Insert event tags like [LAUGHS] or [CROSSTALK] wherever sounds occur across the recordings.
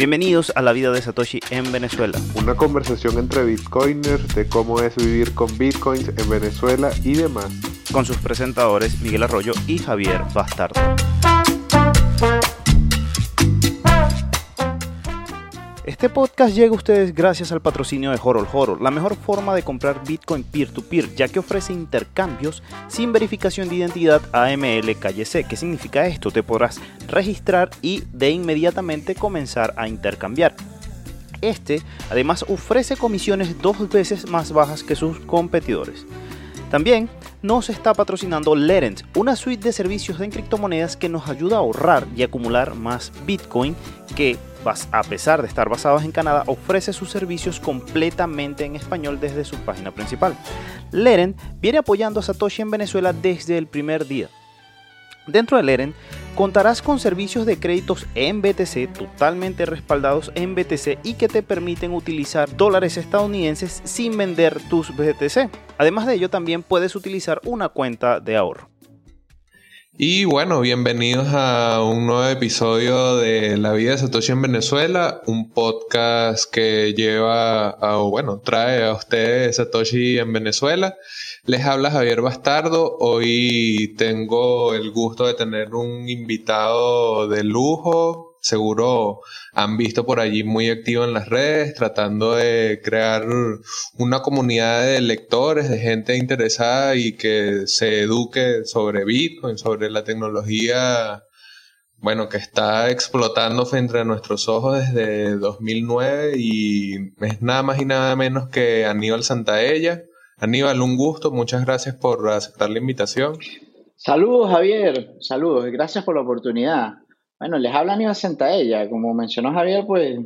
Bienvenidos a La Vida de Satoshi en Venezuela. Una conversación entre bitcoiners de cómo es vivir con bitcoins en Venezuela y demás. Con sus presentadores Miguel Arroyo y Javier Bastardo. Este podcast llega a ustedes gracias al patrocinio de Horol Horol, la mejor forma de comprar Bitcoin peer-to-peer, ya que ofrece intercambios sin verificación de identidad AML calle C. ¿Qué significa esto? Te podrás registrar y de inmediatamente comenzar a intercambiar. Este además ofrece comisiones dos veces más bajas que sus competidores. También nos está patrocinando Lerent, una suite de servicios de criptomonedas que nos ayuda a ahorrar y acumular más Bitcoin que a pesar de estar basados en Canadá, ofrece sus servicios completamente en español desde su página principal. Leren viene apoyando a Satoshi en Venezuela desde el primer día. Dentro de Leren contarás con servicios de créditos en BTC totalmente respaldados en BTC y que te permiten utilizar dólares estadounidenses sin vender tus BTC. Además de ello, también puedes utilizar una cuenta de ahorro. Y bueno, bienvenidos a un nuevo episodio de La vida de Satoshi en Venezuela, un podcast que lleva, a, bueno, trae a ustedes Satoshi en Venezuela. Les habla Javier Bastardo. Hoy tengo el gusto de tener un invitado de lujo, seguro han visto por allí muy activo en las redes, tratando de crear una comunidad de lectores, de gente interesada y que se eduque sobre Bitcoin, sobre la tecnología, bueno, que está explotando frente a nuestros ojos desde 2009 y es nada más y nada menos que Aníbal Santaella. Aníbal, un gusto, muchas gracias por aceptar la invitación. Saludos Javier, saludos, gracias por la oportunidad. Bueno, les habla Aníbal Santaella. Como mencionó Javier, pues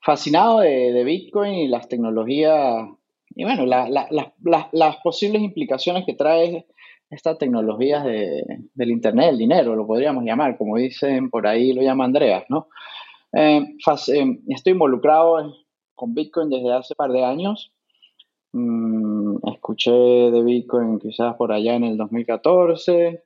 fascinado de, Bitcoin y las tecnologías y bueno, las posibles implicaciones que trae esta tecnología del Internet, el dinero, lo podríamos llamar, como dicen por ahí, lo llama Andreas, ¿no? Eh, eh, estoy involucrado con Bitcoin desde hace un par de años. Mm, escuché de Bitcoin quizás por allá en el 2014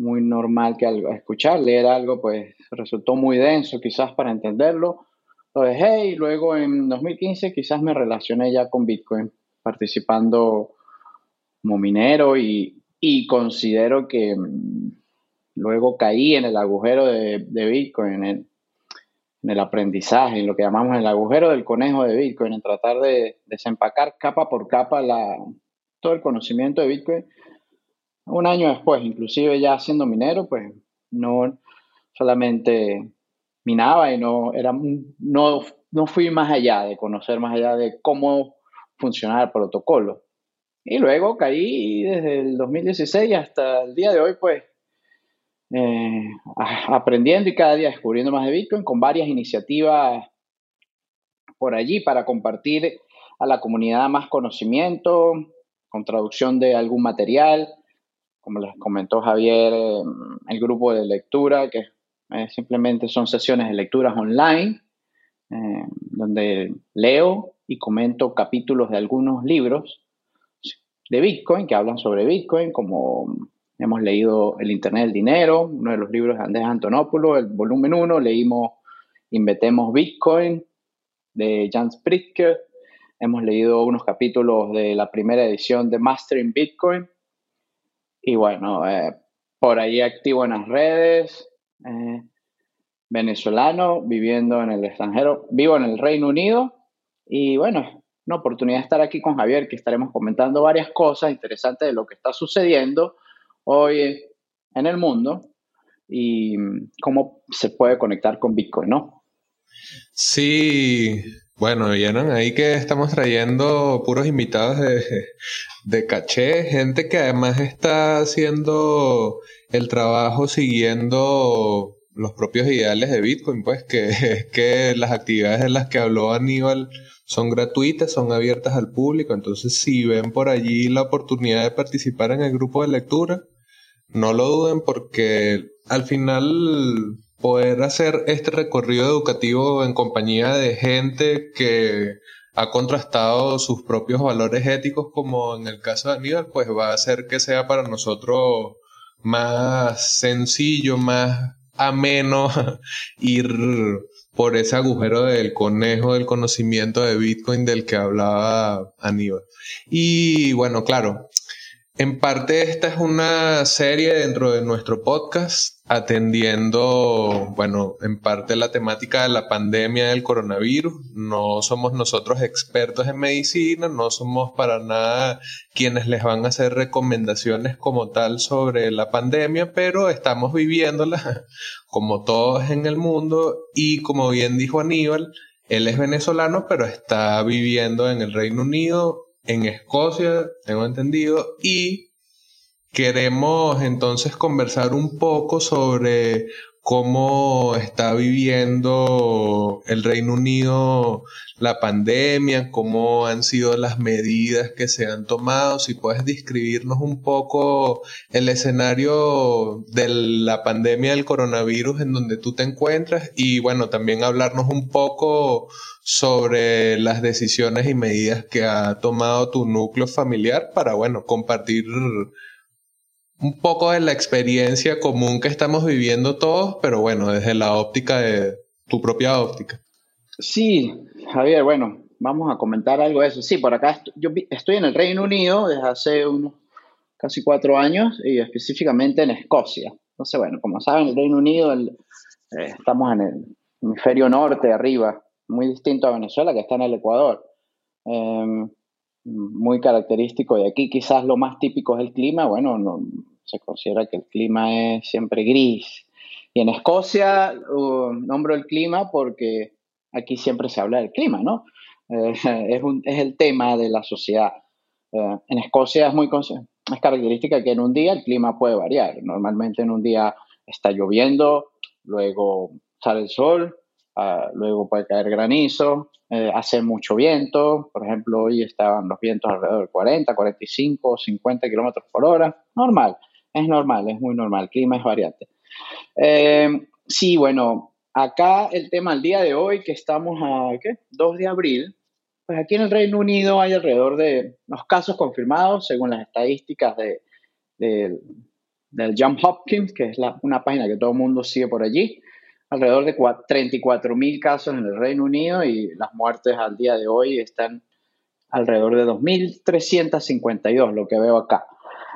muy normal que al escuchar, leer algo, pues resultó muy denso quizás para entenderlo. Lo dejé y luego en 2015 quizás me relacioné ya con Bitcoin, participando como minero y, considero que mm, luego caí en el agujero de, Bitcoin, en el, en el, aprendizaje, en lo que llamamos el agujero del conejo de Bitcoin, en tratar de desempacar capa por capa la, todo el conocimiento de Bitcoin un año después, inclusive ya siendo minero, pues no solamente minaba y no, era, no, no fui más allá de conocer más allá de cómo funcionaba el protocolo. Y luego caí desde el 2016 hasta el día de hoy, pues eh, aprendiendo y cada día descubriendo más de Bitcoin con varias iniciativas por allí para compartir a la comunidad más conocimiento, con traducción de algún material, como les comentó Javier, em, el grupo de lectura, que eh, simplemente son sesiones de lecturas online, em, donde leo y comento capítulos de algunos libros de Bitcoin que hablan sobre Bitcoin, como hemos leído El Internet del Dinero, uno de los libros de Andrés Antonopoulos, el volumen 1, leímos Inventemos Bitcoin de Jan Pritzker, hemos leído unos capítulos de la primera edición de Mastering Bitcoin, y bueno, eh, por ahí activo en las redes, eh, venezolano, viviendo en el extranjero, vivo en el Reino Unido y bueno, una oportunidad de estar aquí con Javier, que estaremos comentando varias cosas interesantes de lo que está sucediendo hoy en el mundo y cómo se puede conectar con Bitcoin, ¿no? Sí, bueno, vieron ahí que estamos trayendo puros invitados de, de caché, gente que además está haciendo el trabajo siguiendo los propios ideales de Bitcoin, pues que es [LAUGHS] que las actividades de las que habló Aníbal son gratuitas, son abiertas al público, entonces si ven por allí la oportunidad de participar en el grupo de lectura, no lo duden porque al final poder hacer este recorrido educativo en compañía de gente que ha contrastado sus propios valores éticos, como en el caso de Aníbal, pues va a hacer que sea para nosotros más sencillo, más ameno [LAUGHS] ir por ese agujero del conejo del conocimiento de Bitcoin del que hablaba Aníbal. Y bueno, claro, en parte esta es una serie dentro de nuestro podcast atendiendo, bueno, en parte la temática de la pandemia del coronavirus. No somos nosotros expertos en medicina, no somos para nada quienes les van a hacer recomendaciones como tal sobre la pandemia, pero estamos viviéndola como todos en el mundo y como bien dijo Aníbal, él es venezolano, pero está viviendo en el Reino Unido en Escocia, tengo entendido, y queremos entonces conversar un poco sobre cómo está viviendo el Reino Unido la pandemia, cómo han sido las medidas que se han tomado, si puedes describirnos un poco el escenario de la pandemia del coronavirus en donde tú te encuentras y bueno, también hablarnos un poco sobre las decisiones y medidas que ha tomado tu núcleo familiar para bueno, compartir un poco de la experiencia común que estamos viviendo todos, pero bueno, desde la óptica de tu propia óptica. Sí, Javier, bueno, vamos a comentar algo de eso. Sí, por acá yo estoy en el Reino Unido desde hace unos casi cuatro años y específicamente en Escocia. Entonces, bueno, como saben, el Reino Unido eh, estamos en el hemisferio norte, arriba, muy distinto a Venezuela, que está en el Ecuador. Em, muy característico de aquí. Quizás lo más típico es el clima. Bueno, no, se considera que el clima es siempre gris. Y en Escocia nombro el clima porque aquí siempre se habla del clima, ¿no? Eh, [LAUGHS] es, es, el tema de la sociedad. Eh, en Escocia es muy es característica que en un día el clima puede variar. Normalmente en un día está lloviendo, luego sale el sol, luego puede caer granizo, eh, hace mucho viento. Por ejemplo, hoy estaban los vientos alrededor de 40, 45, 50 kilómetros por hora. Normal. Es normal, es muy normal, el clima es variante. Eh, sí, bueno, acá el tema al día de hoy, que estamos a, ¿qué? 2 de abril, pues aquí en el Reino Unido hay alrededor de los casos confirmados, según las estadísticas de, del John Hopkins, que es una página que todo el mundo sigue por allí, alrededor de 34 mil casos en el Reino Unido y las muertes al día de hoy están alrededor de 2.352, lo que veo acá.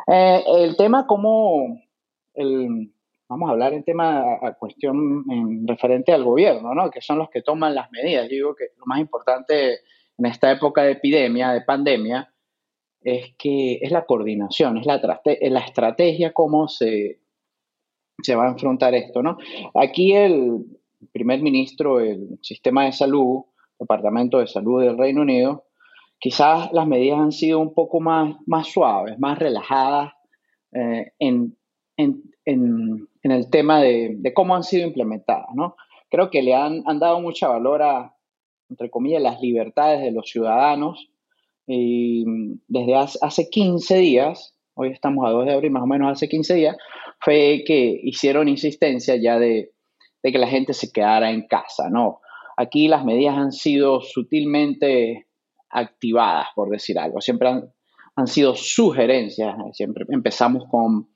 Eh, el tema como, el, vamos a hablar en tema a, cuestión en referente al gobierno, ¿no? que son los que toman las medidas. Digo que lo más importante en esta época de epidemia, de pandemia, es que es la coordinación, es la, la estrategia, cómo se, se va a enfrentar esto. ¿no? Aquí el primer ministro, el sistema de salud, Departamento de Salud del Reino Unido, Quizás las medidas han sido un poco más, más suaves, más relajadas eh, en, el tema de, cómo han sido implementadas. ¿no? Creo que le han, dado mucha valor a, entre comillas, las libertades de los ciudadanos. Y desde hace, 15 días, hoy estamos a 2 de abril, más o menos hace 15 días, fue que hicieron insistencia ya de, que la gente se quedara en casa, ¿no? Aquí las medidas han sido sutilmente activadas, por decir algo. Siempre han, sido sugerencias. Siempre empezamos con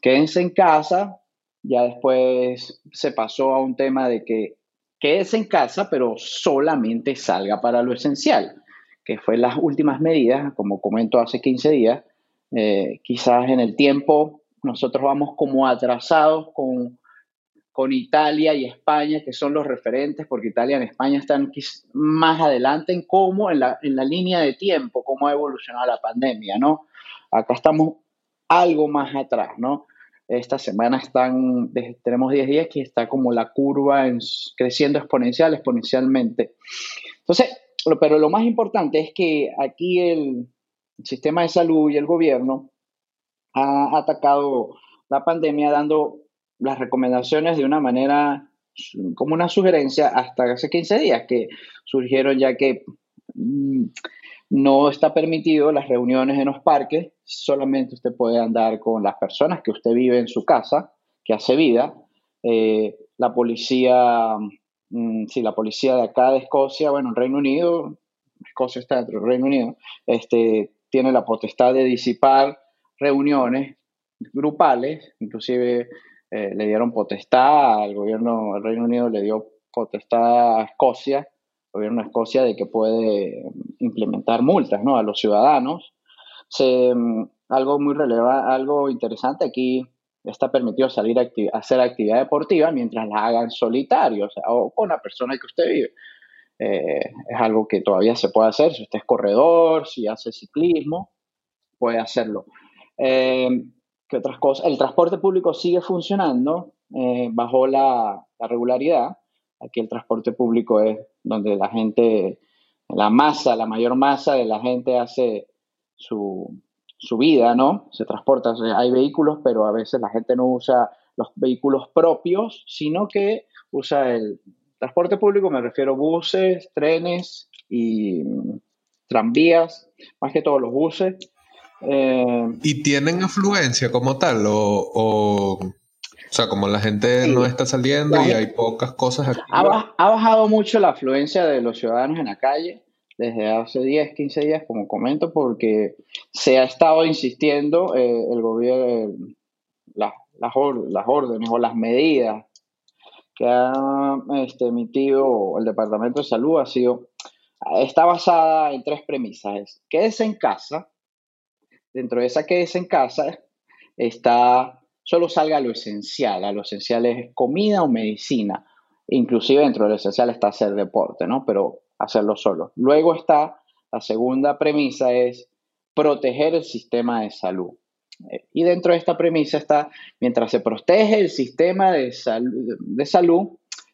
quédense en casa, ya después se pasó a un tema de que quédese en casa, pero solamente salga para lo esencial, que fue las últimas medidas, como comento hace 15 días. Eh, quizás en el tiempo nosotros vamos como atrasados con con Italia y España, que son los referentes, porque Italia y España están más adelante en cómo, en la, en la línea de tiempo, cómo ha evolucionado la pandemia, ¿no? Acá estamos algo más atrás, ¿no? Esta semana están, tenemos 10 días que está como la curva creciendo exponencial, exponencialmente. Entonces, pero lo más importante es que aquí el sistema de salud y el gobierno ha atacado la pandemia dando las recomendaciones de una manera como una sugerencia hasta hace 15 días que surgieron ya que mm, no está permitido las reuniones en los parques, solamente usted puede andar con las personas que usted vive en su casa, que hace vida. Eh, la policía, mm, sí, la policía de acá de Escocia, bueno, en Reino Unido, Escocia está dentro del Reino Unido, este, tiene la potestad de disipar reuniones grupales, inclusive eh, le dieron potestad al gobierno del Reino Unido, le dio potestad a Escocia, el gobierno de Escocia, de que puede implementar multas ¿no? a los ciudadanos. Mm, algo muy relevante, algo interesante aquí está permitido salir a, hacer actividad deportiva mientras la hagan solitario, o, o con la persona que usted vive. Eh, es algo que todavía se puede hacer. Si usted es corredor, si hace ciclismo, puede hacerlo. Eh, ¿Qué otras cosas? El transporte público sigue funcionando eh, bajo la, regularidad. Aquí el transporte público es donde la gente, la masa, la mayor masa de la gente hace su, su vida, ¿no? Se transporta. hay vehículos, pero a veces la gente no usa los vehículos propios, sino que usa el transporte público, me refiero a buses, trenes y tranvías, más que todos los buses. Eh, ¿Y tienen afluencia como tal? O, o, sea, como la gente no está saliendo y hay pocas cosas aquí. Ha, ha, bajado mucho la afluencia de los ciudadanos en la calle desde hace 10, 15 días, como comento, porque se ha estado insistiendo eh, el gobierno, las, las órdenes o las medidas que ha este, emitido el Departamento de Salud ha sido, está basada en tres premisas. quédese en casa, dentro de esa quédese en casa está, solo salga lo esencial, a lo esencial es comida o medicina, inclusive dentro de lo esencial está hacer deporte, ¿no? Pero hacerlo solo. Luego está, la segunda premisa es proteger el sistema de salud. Eh, y dentro de esta premisa está, mientras se protege el sistema de, salud,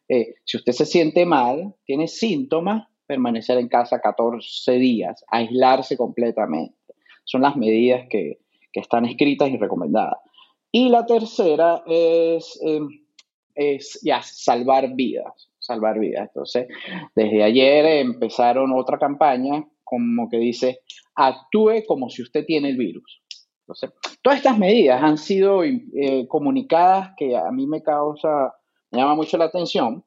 eh, si usted se siente mal, tiene síntomas, permanecer en casa 14 días, aislarse completamente. Son las medidas que, están escritas y recomendadas. Y la tercera es, eh, es ya salvar vidas salvar vidas. Entonces, desde ayer empezaron otra campaña como que dice, actúe como si usted tiene el virus. Entonces, todas estas medidas han sido eh, comunicadas que a mí me causa, me llama mucho la atención.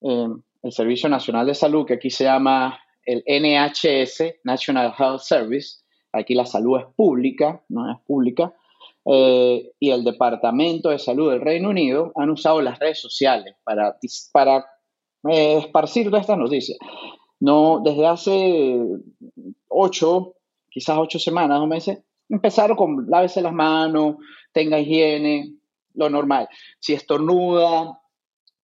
Eh, el Servicio Nacional de Salud, que aquí se llama el NHS, National Health Service, aquí la salud es pública, no es pública, eh, y el Departamento de Salud del Reino Unido han usado las redes sociales para, para eh, esparcir todas estas noticias. No, desde hace ocho, quizás ocho semanas o meses, empezaron con lávese las manos, tenga higiene, lo normal. Si estornuda,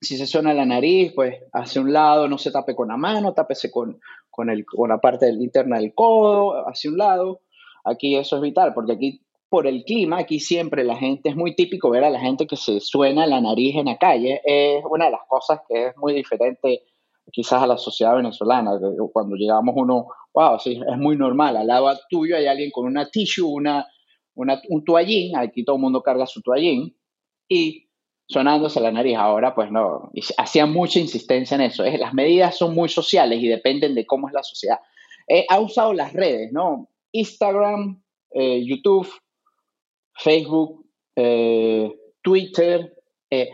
si se suena la nariz, pues hacia un lado, no se tape con la mano, tápese con, con, el, con la parte interna del codo, hacia un lado. Aquí eso es vital, porque aquí por el clima, aquí siempre la gente, es muy típico ver a la gente que se suena la nariz en la calle, es una de las cosas que es muy diferente quizás a la sociedad venezolana, cuando llegamos uno, wow, sí, es muy normal, al lado tuyo hay alguien con una tissue, una, un toallín, aquí todo el mundo carga su toallín, y sonándose la nariz, ahora pues no, hacía mucha insistencia en eso, las medidas son muy sociales y dependen de cómo es la sociedad. Eh, ha usado las redes, ¿no? Instagram, eh, YouTube, Facebook, eh, Twitter, eh,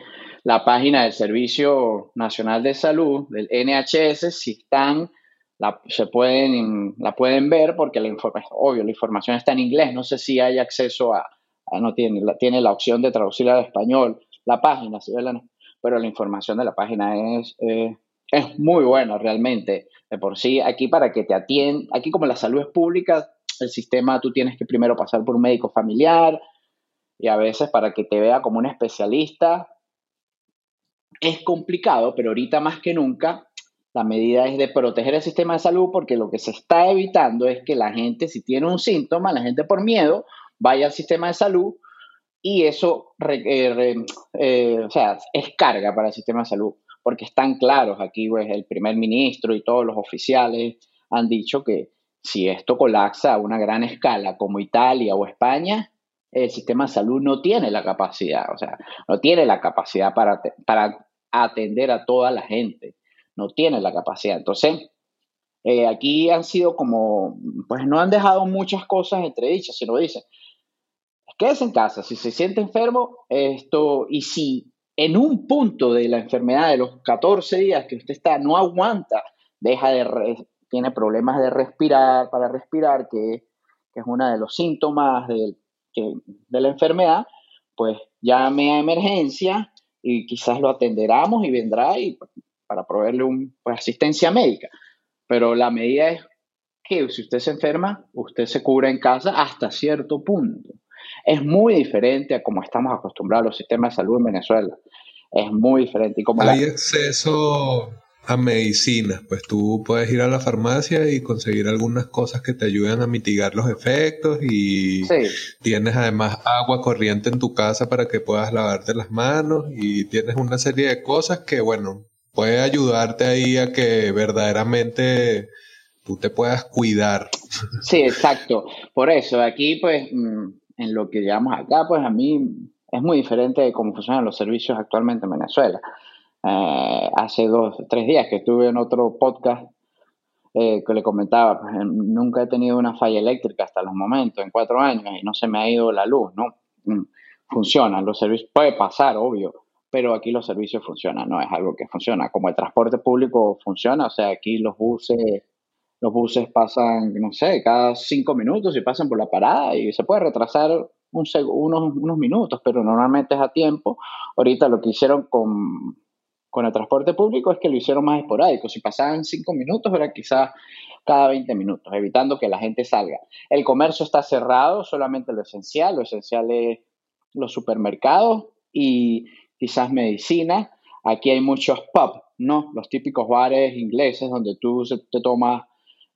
la página del Servicio Nacional de Salud, del NHS, si están, la, se pueden, la pueden ver porque la información, obvio, la información está en inglés, no sé si hay acceso a, no tiene la, tiene la opción de traducirla al español, la página, pero la información de la página es, eh, es muy buena realmente. De por sí, aquí para que te atiendan, aquí como la salud es pública, el sistema tú tienes que primero pasar por un médico familiar, y a veces para que te vea como un especialista es complicado, pero ahorita más que nunca la medida es de proteger el sistema de salud porque lo que se está evitando es que la gente, si tiene un síntoma, la gente por miedo vaya al sistema de salud y eso eh, eh, o sea, es carga para el sistema de salud porque están claros aquí, pues el primer ministro y todos los oficiales han dicho que si esto colapsa a una gran escala como Italia o España, el sistema de salud no tiene la capacidad, o sea, no tiene la capacidad para, para atender a toda la gente, no tiene la capacidad. Entonces, eh, aquí han sido como, pues no han dejado muchas cosas entredichas, sino dicen, quédese en casa, si se siente enfermo, esto, y si en un punto de la enfermedad de los 14 días que usted está, no aguanta, deja de, tiene problemas de respirar, para respirar, que, que es uno de los síntomas del de la enfermedad, pues llame a emergencia y quizás lo atenderamos y vendrá y, para proveerle un, pues, asistencia médica. Pero la medida es que si usted se enferma, usted se cura en casa hasta cierto punto. Es muy diferente a como estamos acostumbrados a los sistemas de salud en Venezuela. Es muy diferente. Y como Hay acceso a medicinas, pues tú puedes ir a la farmacia y conseguir algunas cosas que te ayuden a mitigar los efectos y tienes además agua corriente en tu casa para que puedas lavarte las manos y tienes una serie de cosas que, bueno, puede ayudarte ahí a que verdaderamente tú te puedas cuidar. Sí, exacto. Por eso, aquí pues mm, en lo que llevamos acá, pues a mí es muy diferente de cómo funcionan los servicios actualmente en Venezuela. Eh, hace dos, tres días que estuve en otro podcast eh, que le comentaba, pues, nunca he tenido una falla eléctrica hasta los momentos, en cuatro años, y no se me ha ido la luz, ¿no? Mm, funcionan, los servicios, puede pasar, obvio, pero aquí los servicios funcionan, no es algo que funciona. Como el transporte público funciona, o sea, aquí los buses, los buses pasan, no sé, cada cinco minutos y pasan por la parada y se puede retrasar un unos, unos minutos, pero normalmente es a tiempo. Ahorita lo que hicieron con con el transporte público es que lo hicieron más esporádico. Si pasaban cinco minutos, era quizás cada 20 minutos, evitando que la gente salga. El comercio está cerrado, solamente lo esencial. Lo esencial es los supermercados y quizás medicina. Aquí hay muchos pubs, ¿no? Los típicos bares ingleses donde tú te tomas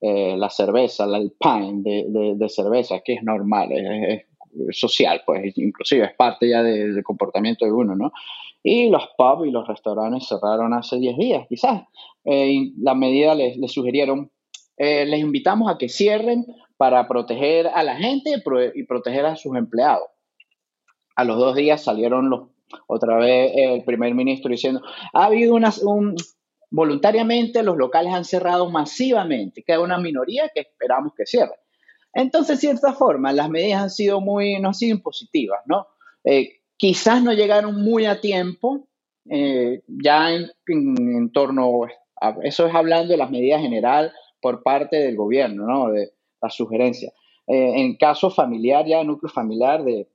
eh, la cerveza, el pint de, cerveza, que es normal, es, social, pues inclusive es parte ya del comportamiento de uno, ¿no? Y los pubs y los restaurantes cerraron hace 10 días, quizás. Eh, la medida les, sugirieron, eh, les invitamos a que cierren para proteger a la gente y proteger a sus empleados. A los dos días salieron los, otra vez el primer ministro diciendo, ha habido una, un, voluntariamente los locales han cerrado masivamente, queda una minoría que esperamos que cierre. Entonces, de cierta forma, las medidas han sido muy, no han sido impositivas, ¿no? Eh, Quizás no llegaron muy a tiempo, eh, ya en, torno a eso es hablando de las medidas general por parte del gobierno, ¿no? De la sugerencia. Eh, en caso familiar, ya núcleo familiar de,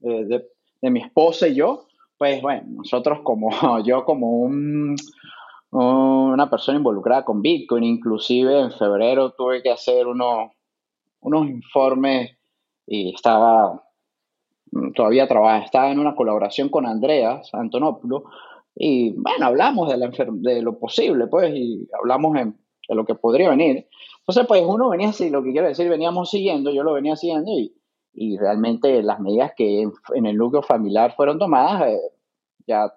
de, mi esposa y yo, pues bueno, nosotros como [LAUGHS] yo como un, una persona involucrada con Bitcoin, inclusive en febrero tuve que hacer unos, unos informes y estaba todavía trabaja, está en una colaboración con Andreas Antonopoulos y bueno, hablamos de, la de lo posible, pues, y hablamos de lo que podría venir. Entonces, pues uno venía así, lo que quiero decir, veníamos siguiendo, yo lo venía siguiendo y, y realmente las medidas que en, el núcleo familiar fueron tomadas eh, ya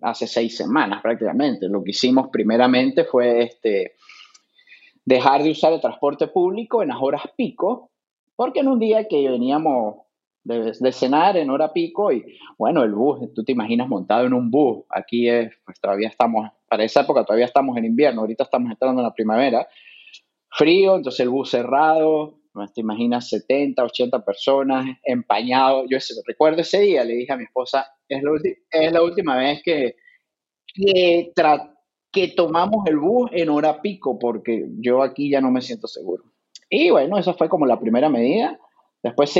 hace seis semanas prácticamente. Lo que hicimos primeramente fue este, dejar de usar el transporte público en las horas pico, porque en un día que veníamos de, cenar en hora pico y bueno, el bus, tú te imaginas montado en un bus, aquí es, pues todavía estamos, para esa época todavía estamos en invierno, ahorita estamos entrando en la primavera, frío, entonces el bus cerrado, te imaginas 70, 80 personas, empañado, yo recuerdo ese día, le dije a mi esposa, es la, es la última vez que, que, que tomamos el bus en hora pico, porque yo aquí ya no me siento seguro. Y bueno, esa fue como la primera medida. Después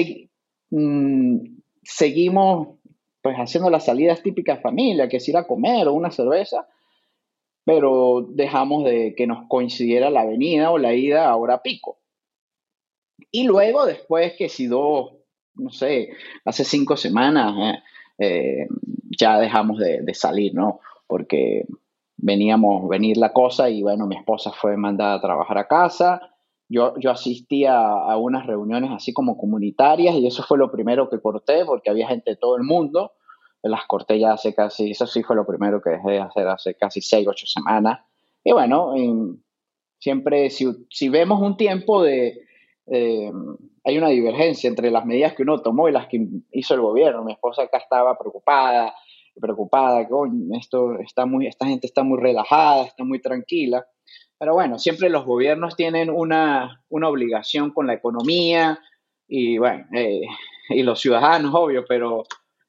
Mm, seguimos pues haciendo las salidas típicas familia, que es ir a comer o una cerveza, pero dejamos de que nos coincidiera la venida o la ida a pico. Y luego, después que si dos, no sé, hace cinco semanas, eh, eh, ya dejamos de, de, salir, ¿no? Porque veníamos, venir la cosa y bueno, mi esposa fue mandada a trabajar a casa, yo, yo asistía a, unas reuniones así como comunitarias y eso fue lo primero que corté porque había gente de todo el mundo. Las corté ya hace casi, eso sí fue lo primero que dejé de hacer hace casi seis, ocho semanas. Y bueno, siempre si, si, vemos un tiempo de... hay una divergencia entre las medidas que uno tomó y las que hizo el gobierno. Mi esposa acá estaba preocupada, preocupada, que esto está muy, esta gente está muy relajada, está muy tranquila. Pero bueno, siempre los gobiernos tienen una, obligación con la economía y bueno, eh, y los ciudadanos, obvio, pero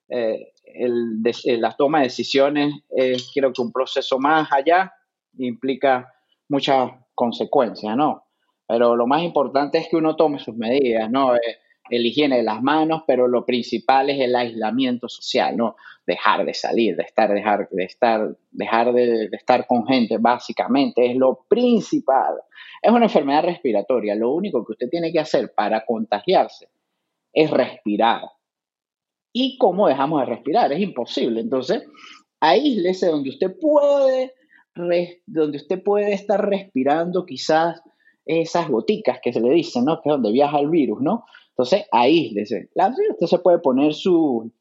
eh, el, la toma de decisiones es creo que un proceso más allá implica muchas consecuencias, ¿no? Pero lo más importante es que uno tome sus medidas, ¿no? Eh, el higiene de las manos, pero lo principal es el aislamiento social, ¿no? Dejar de salir, de estar, dejar de estar, dejar de, estar con gente, básicamente, es lo principal. Es una enfermedad respiratoria. Lo único que usted tiene que hacer para contagiarse es respirar. ¿Y cómo dejamos de respirar? Es imposible. Entonces, aíslese donde usted puede, donde usted puede estar respirando quizás esas goticas que se le dicen, ¿no? Que es donde viaja el virus, ¿no? Entonces, aíslese. Usted se puede poner su,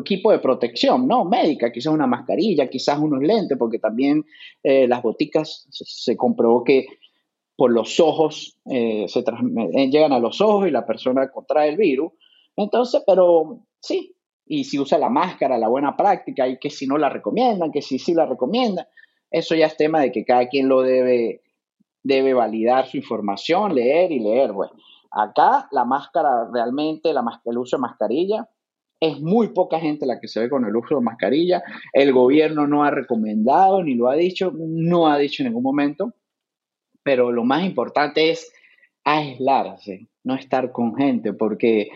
equipo de protección, ¿no? Médica, quizás una mascarilla, quizás unos lentes, porque también eh, las goticas se, comprobó que por los ojos eh, se eh, llegan a los ojos y la persona contrae el virus. Entonces, pero sí, y si usa la máscara, la buena práctica, y que si no la recomiendan, que si sí la recomiendan, eso ya es tema de que cada quien lo debe, debe validar su información, leer y leer. Bueno, Acá la máscara realmente, la, el uso de mascarilla, es muy poca gente la que se ve con el uso de mascarilla. El gobierno no ha recomendado ni lo ha dicho, no ha dicho en ningún momento. Pero lo más importante es aislarse, no estar con gente, porque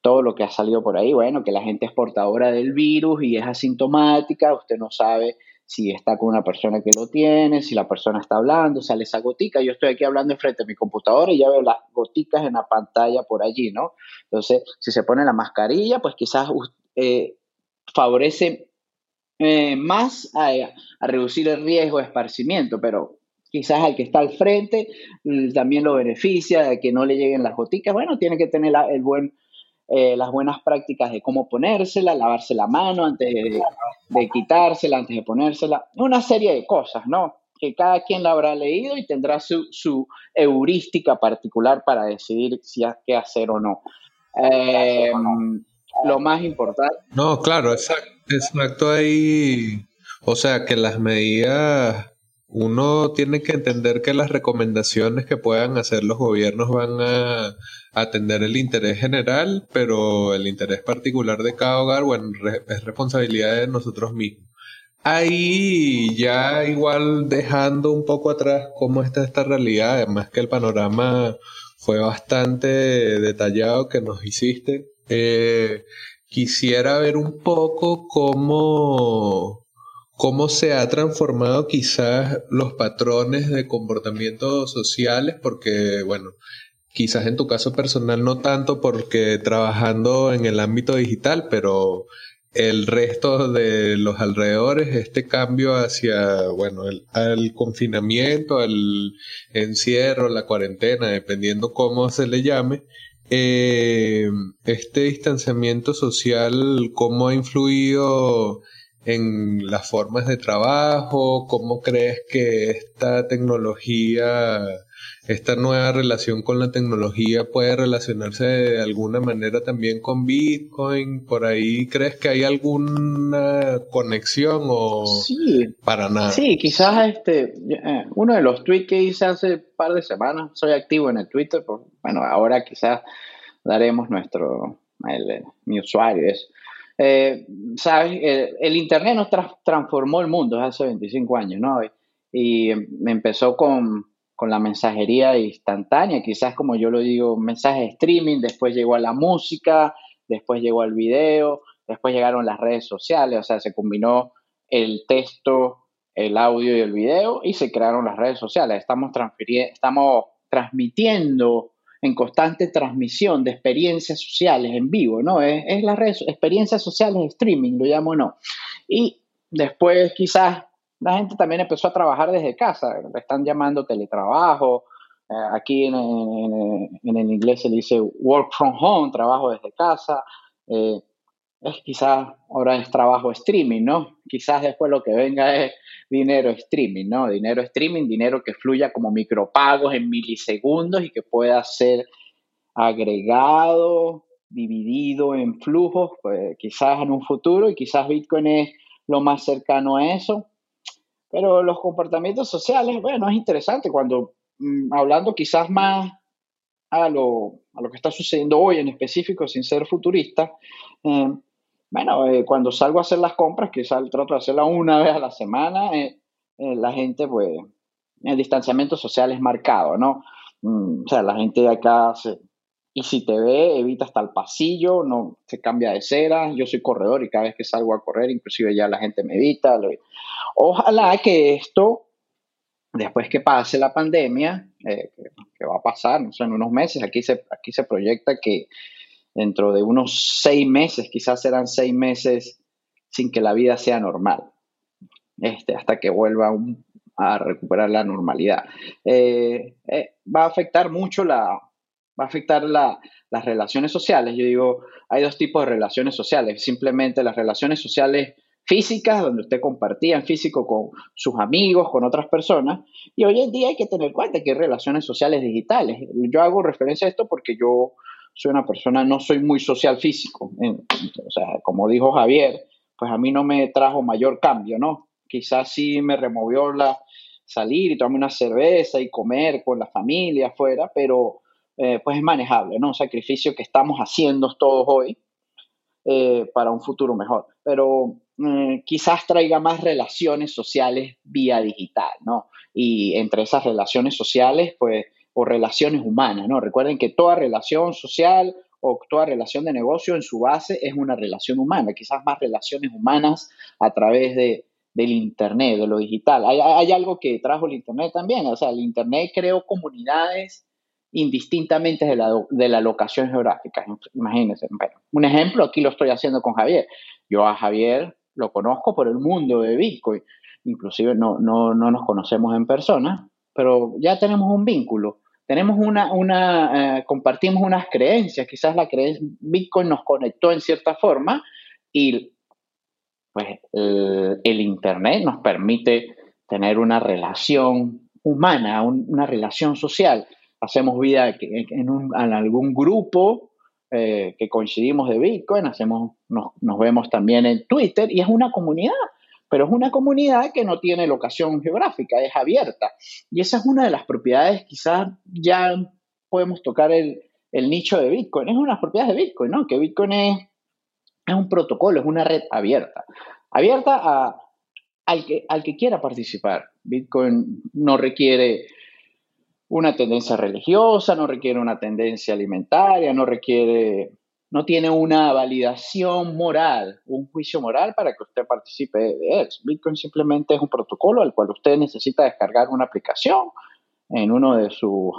todo lo que ha salido por ahí, bueno, que la gente es portadora del virus y es asintomática, usted no sabe si está con una persona que lo tiene, si la persona está hablando, sale esa gotica. Yo estoy aquí hablando enfrente de mi computadora y ya veo las goticas en la pantalla por allí, ¿no? Entonces, si se pone la mascarilla, pues quizás eh, favorece eh, más a, reducir el riesgo de esparcimiento, pero quizás al que está al frente mm, también lo beneficia de que no le lleguen las goticas. Bueno, tiene que tener el buen eh, las buenas prácticas de cómo ponérsela, lavarse la mano antes de, quitársela, antes de ponérsela, una serie de cosas, ¿no? Que cada quien la habrá leído y tendrá su, heurística particular para decidir si hay que hacer o no. Eh, lo más importante. No, claro, exacto, exacto ahí. O sea, que las medidas uno tiene que entender que las recomendaciones que puedan hacer los gobiernos van a atender el interés general, pero el interés particular de cada hogar, bueno, es responsabilidad de nosotros mismos. Ahí ya igual dejando un poco atrás cómo está esta realidad, además que el panorama fue bastante detallado que nos hiciste, eh, quisiera ver un poco cómo cómo se ha transformado quizás los patrones de comportamientos sociales, porque, bueno, quizás en tu caso personal no tanto porque trabajando en el ámbito digital, pero el resto de los alrededores, este cambio hacia, bueno, el, al confinamiento, al encierro, la cuarentena, dependiendo cómo se le llame, eh, este distanciamiento social, cómo ha influido en las formas de trabajo? ¿Cómo crees que esta tecnología, esta nueva relación con la tecnología puede relacionarse de alguna manera también con Bitcoin? ¿Por ahí crees que hay alguna conexión o para nada? Sí, quizás este, eh, uno de los tweets que hice hace un par de semanas, soy activo en el Twitter, bueno, ahora quizás daremos nuestro, mi usuario es eh, ¿sabes? El, Internet nos transformó el mundo hace 25 años, ¿no? Y, empezó con, con, la mensajería instantánea, quizás como yo lo digo, mensaje de streaming, después llegó a la música, después llegó al video, después llegaron las redes sociales, o sea, se combinó el texto, el audio y el video y se crearon las redes sociales. Estamos, estamos transmitiendo en constante transmisión de experiencias sociales en vivo, ¿no? Es, es las redes, experiencias sociales streaming, lo llamo no. Y después quizás la gente también empezó a trabajar desde casa, le están llamando teletrabajo, eh, aquí en, el inglés se dice work from home, trabajo desde casa. Eh, es quizás ahora es trabajo streaming, ¿no? Quizás después lo que venga es dinero streaming, ¿no? Dinero streaming, dinero que fluya como micropagos en milisegundos y que pueda ser agregado, dividido en flujos, pues, quizás en un futuro y quizás Bitcoin es lo más cercano a eso. Pero los comportamientos sociales, bueno, es interesante cuando mm, hablando quizás más a lo, a lo, que está sucediendo hoy en específico, sin ser futurista, eh, bueno, eh, cuando salgo a hacer las compras, que sal, trato de hacerlas una vez a la semana, eh, eh, la gente, pues, el distanciamiento social es marcado, ¿no? Mm, o sea, la gente de acá se, y si te ve, evita hasta el pasillo, no se cambia de cera. Yo soy corredor y cada vez que salgo a correr, inclusive ya la gente me evita. Ojalá que esto, después que pase la pandemia, eh, que, va a pasar, no sé, en unos meses, aquí se, aquí se proyecta que dentro de unos seis meses, quizás serán seis meses sin que la vida sea normal, este, hasta que vuelva a recuperar la normalidad. Eh, eh, va a afectar mucho la, va a afectar las relaciones sociales. Yo digo, hay dos tipos de relaciones sociales. Simplemente las relaciones sociales físicas, donde usted compartía en físico con sus amigos, con otras personas. Y hoy en día hay que tener cuenta que hay relaciones sociales digitales. Yo hago referencia a esto porque yo soy una persona, no soy muy social físico. O sea, como dijo Javier, pues a mí no me trajo mayor cambio, ¿no? Quizás sí me removió la salir y tomarme una cerveza y comer con la familia afuera, pero eh, pues es manejable, ¿no? Un sacrificio que estamos haciendo todos hoy eh, para un futuro mejor. Pero eh, quizás traiga más relaciones sociales vía digital, ¿no? Y entre esas relaciones sociales, pues, o relaciones humanas, ¿no? Recuerden que toda relación social o toda relación de negocio en su base es una relación humana, quizás más relaciones humanas a través de, del Internet, de lo digital. Hay, hay, algo que trajo el Internet también, o sea, el Internet creó comunidades indistintamente de la, de la locación geográfica. Imagínense. un ejemplo, aquí lo estoy haciendo con Javier. Yo a Javier lo conozco por el mundo de Bitcoin. Inclusive no, no, no nos conocemos en persona, pero ya tenemos un vínculo. Tenemos una, una eh, compartimos unas creencias. Quizás la creencia, Bitcoin nos conectó en cierta forma y pues el, Internet nos permite tener una relación humana, una relación social hacemos vida en, algún grupo eh, que coincidimos de Bitcoin, hacemos, nos, vemos también en Twitter y es una comunidad, pero es una comunidad que no tiene locación geográfica, es abierta. Y esa es una de las propiedades, quizás ya podemos tocar el, nicho de Bitcoin, es una de las propiedades de Bitcoin, ¿no? Que Bitcoin es, un protocolo, es una red abierta, abierta al que quiera participar. Bitcoin no requiere una tendencia religiosa, no requiere una tendencia alimentaria, no requiere, no tiene una validación moral, un juicio moral para que usted participe de él. Bitcoin simplemente es un protocolo al cual usted necesita descargar una aplicación en uno de sus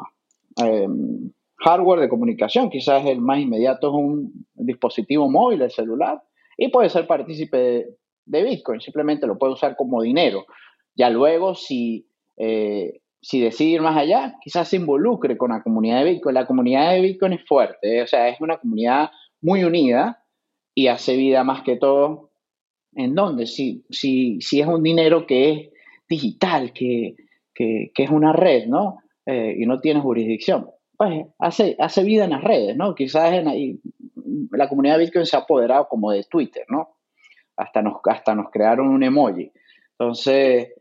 em, hardware de comunicación, quizás el más inmediato es un dispositivo móvil, el celular, y puede ser partícipe de, de Bitcoin, simplemente lo puede usar como dinero. Ya luego, si eh, si decide ir más allá, quizás se involucre con la comunidad de Bitcoin. La comunidad de Bitcoin es fuerte, o sea, es una comunidad muy unida y hace vida más que todo. ¿En dónde? Si, si, si es un dinero que es digital, que, es una red, ¿no? Eh, y no tiene jurisdicción, pues hace, hace vida en las redes, ¿no? Quizás en la comunidad de Bitcoin se ha apoderado como de Twitter, ¿no? Hasta nos, hasta nos crearon un emoji. Entonces,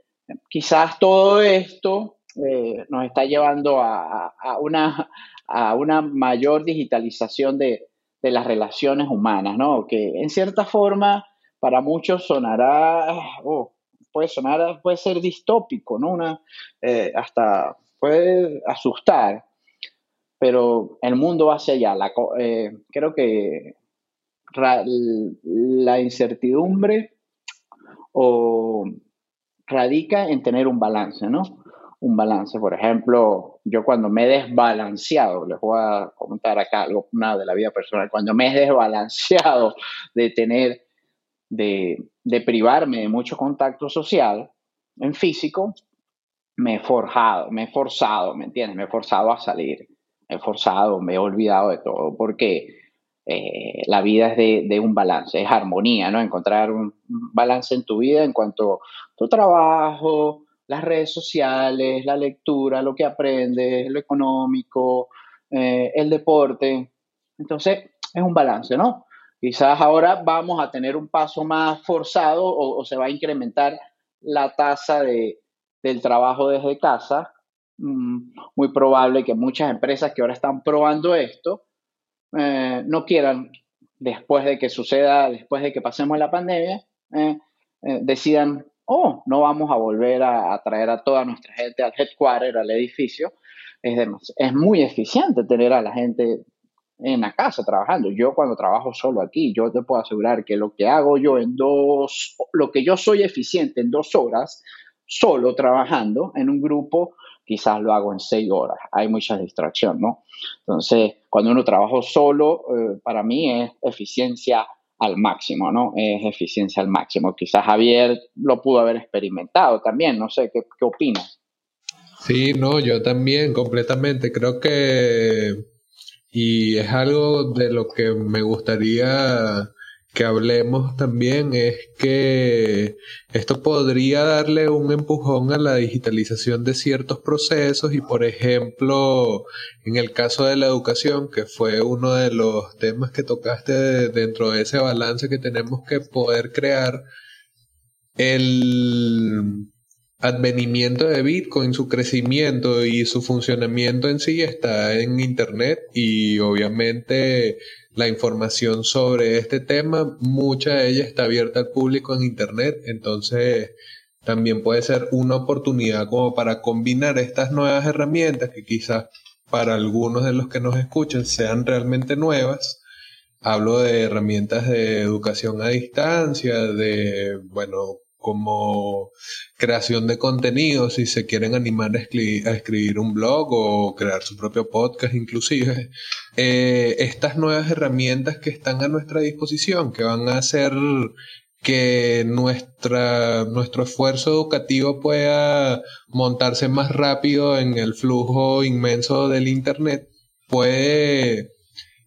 quizás todo esto eh, nos está llevando a, una, a una mayor digitalización de, las relaciones humanas, ¿no? Que en cierta forma para muchos sonará, oh, puede sonar, puede ser distópico, ¿no? Una, eh, hasta puede asustar, pero el mundo va hacia allá. La, eh, creo que la incertidumbre o radica en tener un balance, ¿no? Un balance. Por ejemplo, yo cuando me he desbalanceado, les voy a comentar acá algo nada de la vida personal, cuando me he desbalanceado de tener, de, privarme de mucho contacto social en físico, me he forjado, me he forzado, ¿me entiendes? Me he forzado a salir, me he forzado, me he olvidado de todo, porque eh, la vida es de, de, un balance, es armonía, ¿no? Encontrar un balance en tu vida en cuanto a tu trabajo, las redes sociales, la lectura, lo que aprendes, lo económico, eh, el deporte. Entonces, es un balance, ¿no? Quizás ahora vamos a tener un paso más forzado o, se va a incrementar la tasa de, del trabajo desde casa. Mm, muy probable que muchas empresas que ahora están probando esto eh, no quieran, después de que suceda, después de que pasemos la pandemia, eh, decidan oh, no vamos a volver a, traer a toda nuestra gente al headquarter, al edificio. Es, es muy eficiente tener a la gente en la casa trabajando. Yo cuando trabajo solo aquí, yo te puedo asegurar que lo que hago yo en dos, lo que yo soy eficiente en dos horas, solo trabajando en un grupo, quizás lo hago en seis horas. Hay mucha distracción, ¿no? Entonces, cuando uno trabaja solo, eh, para mí es eficiencia al máximo, ¿no? Es eficiencia al máximo. Quizás Javier lo pudo haber experimentado también, no sé, ¿qué, qué opinas? Sí, no, yo también, completamente. Creo que, y es algo de lo que me gustaría que hablemos también, es que esto podría darle un empujón a la digitalización de ciertos procesos y, por ejemplo, en el caso de la educación, que fue uno de los temas que tocaste dentro de ese balance que tenemos que poder crear, el advenimiento de Bitcoin, su crecimiento y su funcionamiento en sí está en Internet y obviamente la información sobre este tema, mucha de ella está abierta al público en Internet, entonces también puede ser una oportunidad como para combinar estas nuevas herramientas que quizás para algunos de los que nos escuchan sean realmente nuevas. Hablo de herramientas de educación a distancia, de, bueno, como creación de contenido, si se quieren animar a escribir, un blog o crear su propio podcast inclusive, eh, estas nuevas herramientas que están a nuestra disposición, que van a hacer que nuestra, nuestro esfuerzo educativo pueda montarse más rápido en el flujo inmenso del Internet, puede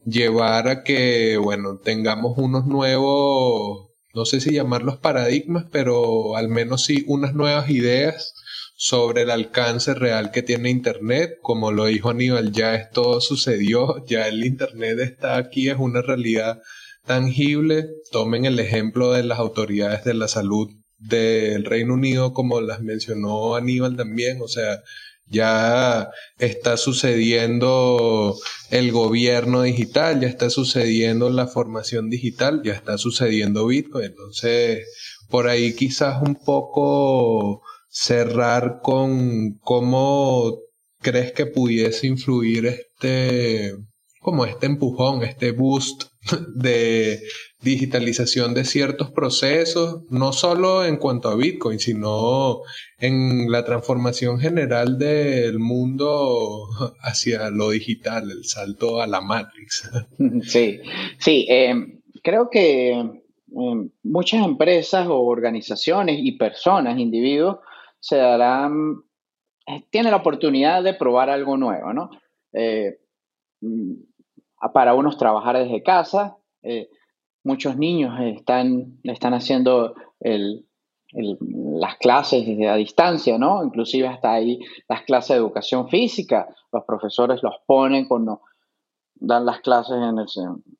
llevar a que, bueno, tengamos unos nuevos no sé si llamarlos paradigmas, pero al menos sí unas nuevas ideas sobre el alcance real que tiene Internet. Como lo dijo Aníbal, ya esto sucedió, ya el Internet está aquí, es una realidad tangible. Tomen el ejemplo de las autoridades de la salud del Reino Unido, como las mencionó Aníbal también, o sea, ya está sucediendo el gobierno digital, ya está sucediendo la formación digital, ya está sucediendo Bitcoin. Entonces, por ahí quizás un poco cerrar con cómo crees que pudiese influir este, como este empujón, este boost [LAUGHS] de digitalización de ciertos procesos, no solo en cuanto a Bitcoin, sino en la transformación general del mundo [LAUGHS] hacia lo digital, el salto a la Matrix. [LAUGHS] Sí, sí, eh, creo que eh, muchas empresas o organizaciones y personas, individuos, se darán, eh, tienen la oportunidad de probar algo nuevo, ¿no? Para unos trabajar desde casa, muchos niños están, están haciendo las clases a distancia, ¿no? Inclusive hasta ahí las clases de educación física, los profesores los ponen cuando dan las clases en,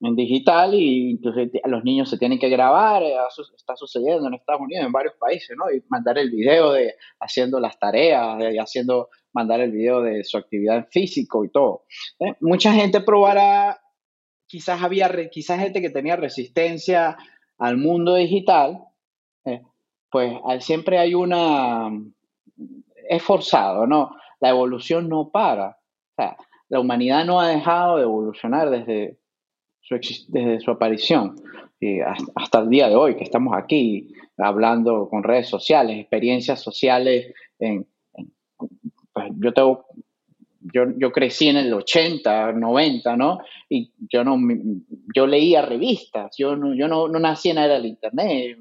en digital y incluso los niños se tienen que grabar, eh, está sucediendo en Estados Unidos, en varios países, ¿no? Y mandar el video de haciendo las tareas, de haciendo, mandar el video de su actividad físico y todo. ¿eh? Mucha gente probará quizás había, quizás gente que tenía resistencia al mundo digital, eh, pues siempre hay una, es forzado, ¿no? La evolución no para. O sea, la humanidad no ha dejado de evolucionar desde su, desde su aparición hasta, el día de hoy, que estamos aquí hablando con redes sociales, experiencias sociales. Pues yo yo, yo, crecí en el 80, 90, ¿no? Y yo no, yo leía revistas, yo no, yo no, no nací en la era internet,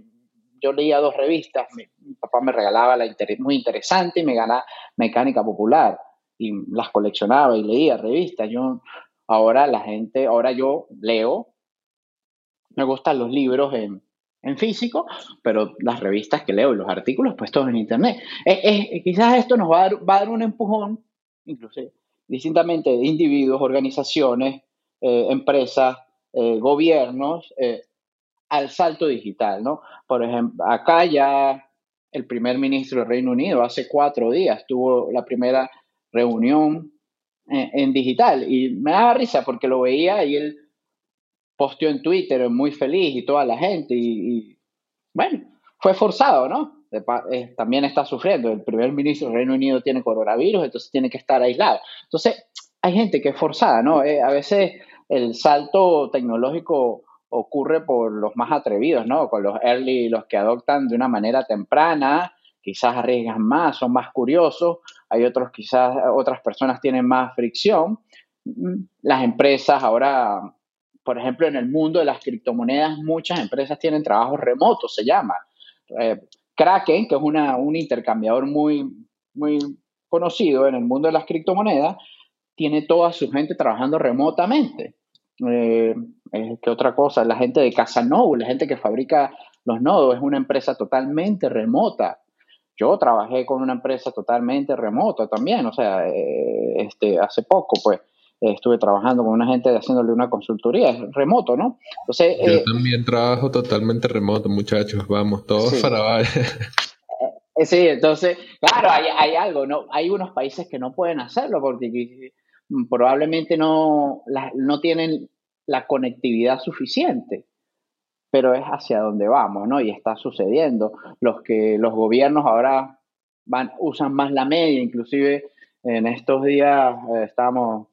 yo leía dos revistas, mi, papá me regalaba la muy interesante y me ganaba Mecánica Popular y las coleccionaba y leía revistas. Yo, ahora la gente, ahora yo leo, me gustan los libros en, en físico, pero las revistas que leo y los artículos, pues todos en internet. quizás esto nos va a, dar, va a dar un empujón inclusive, distintamente de individuos, organizaciones, eh, empresas, eh, gobiernos, eh, al salto digital, ¿no? Por ejemplo, acá ya el primer ministro del Reino Unido hace cuatro días tuvo la primera reunión en, digital y me daba risa porque lo veía y él posteó en Twitter muy feliz y toda la gente y bueno, fue forzado, ¿no? Eh, también está sufriendo. El primer ministro del Reino Unido tiene coronavirus, entonces tiene que estar aislado. Entonces, hay gente que es forzada, ¿no? Eh, a veces el salto tecnológico ocurre por los más atrevidos, ¿no? Con los early, los que adoptan de una manera temprana, quizás arriesgan más, son más curiosos, hay otros quizás, otras personas tienen más fricción. Las empresas ahora, por ejemplo, en el mundo de las criptomonedas, muchas empresas tienen trabajos remotos, se llama. Eh, Kraken, que es una, un intercambiador muy, muy conocido en el mundo de las criptomonedas, tiene toda su gente trabajando remotamente. Eh, ¿Qué otra cosa? La gente de Casanova, la gente que fabrica los nodos, es una empresa totalmente remota. Yo trabajé con una empresa totalmente remota también, o sea, eh, este, hace poco, pues, estuve trabajando con una gente haciéndole una consultoría, es remoto, ¿no? Entonces, Yo eh, también trabajo totalmente remoto, muchachos, vamos, todos para eh, Sí, entonces, claro, hay, hay, algo, ¿no? Hay unos países que no pueden hacerlo porque probablemente no, no tienen la conectividad suficiente pero es hacia donde vamos, ¿no? Y está sucediendo. Los que los gobiernos ahora van, usan más la media, inclusive en estos días eh, estamos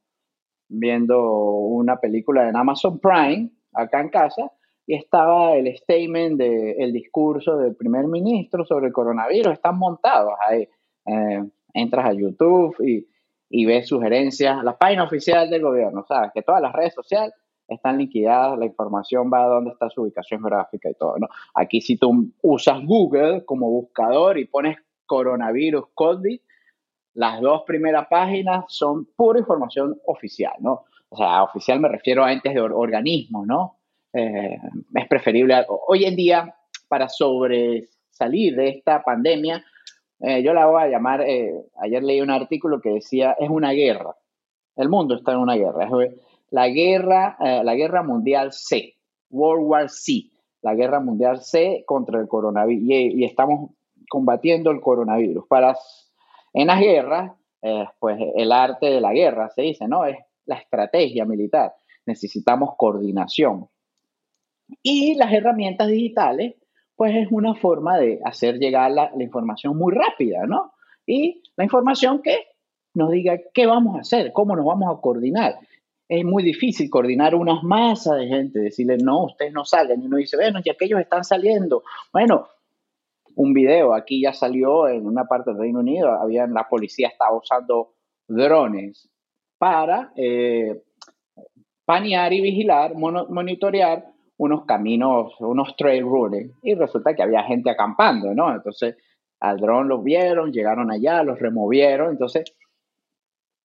viendo una película en Amazon Prime, acá en casa, y estaba el statement del discurso del primer ministro sobre el coronavirus, están montados ahí. Eh, entras a YouTube y, y ves sugerencias, la página oficial del gobierno, ¿sabes? Que todas las redes sociales están liquidadas, la información va a dónde está su ubicación gráfica y todo, ¿no? Aquí si tú usas Google como buscador y pones coronavirus COVID, las dos primeras páginas son pura información oficial, ¿no? O sea, oficial me refiero a entes de organismos, ¿no? Eh, es preferible, hoy en día, para sobresalir de esta pandemia, eh, yo la voy a llamar, eh, ayer leí un artículo que decía, es una guerra. El mundo está en una guerra. Es, la guerra, eh, la guerra mundial C, World War C, la guerra mundial C contra el coronavirus y, estamos combatiendo el coronavirus. Para, en las guerras, eh, pues el arte de la guerra se dice, ¿no? Es la estrategia militar. Necesitamos coordinación. Y las herramientas digitales, pues es una forma de hacer llegar la, la información muy rápida, ¿no? Y la información que nos diga qué vamos a hacer, cómo nos vamos a coordinar es muy difícil coordinar unas masas de gente, decirle, no, ustedes no salgan. Y uno dice, bueno, ya que ellos están saliendo. Bueno, un video aquí ya salió en una parte del Reino Unido, había, la policía estaba usando drones para eh, panear y vigilar, monitorear unos caminos, unos trail running, y resulta que había gente acampando, ¿no? Entonces, al dron los vieron, llegaron allá, los removieron, entonces,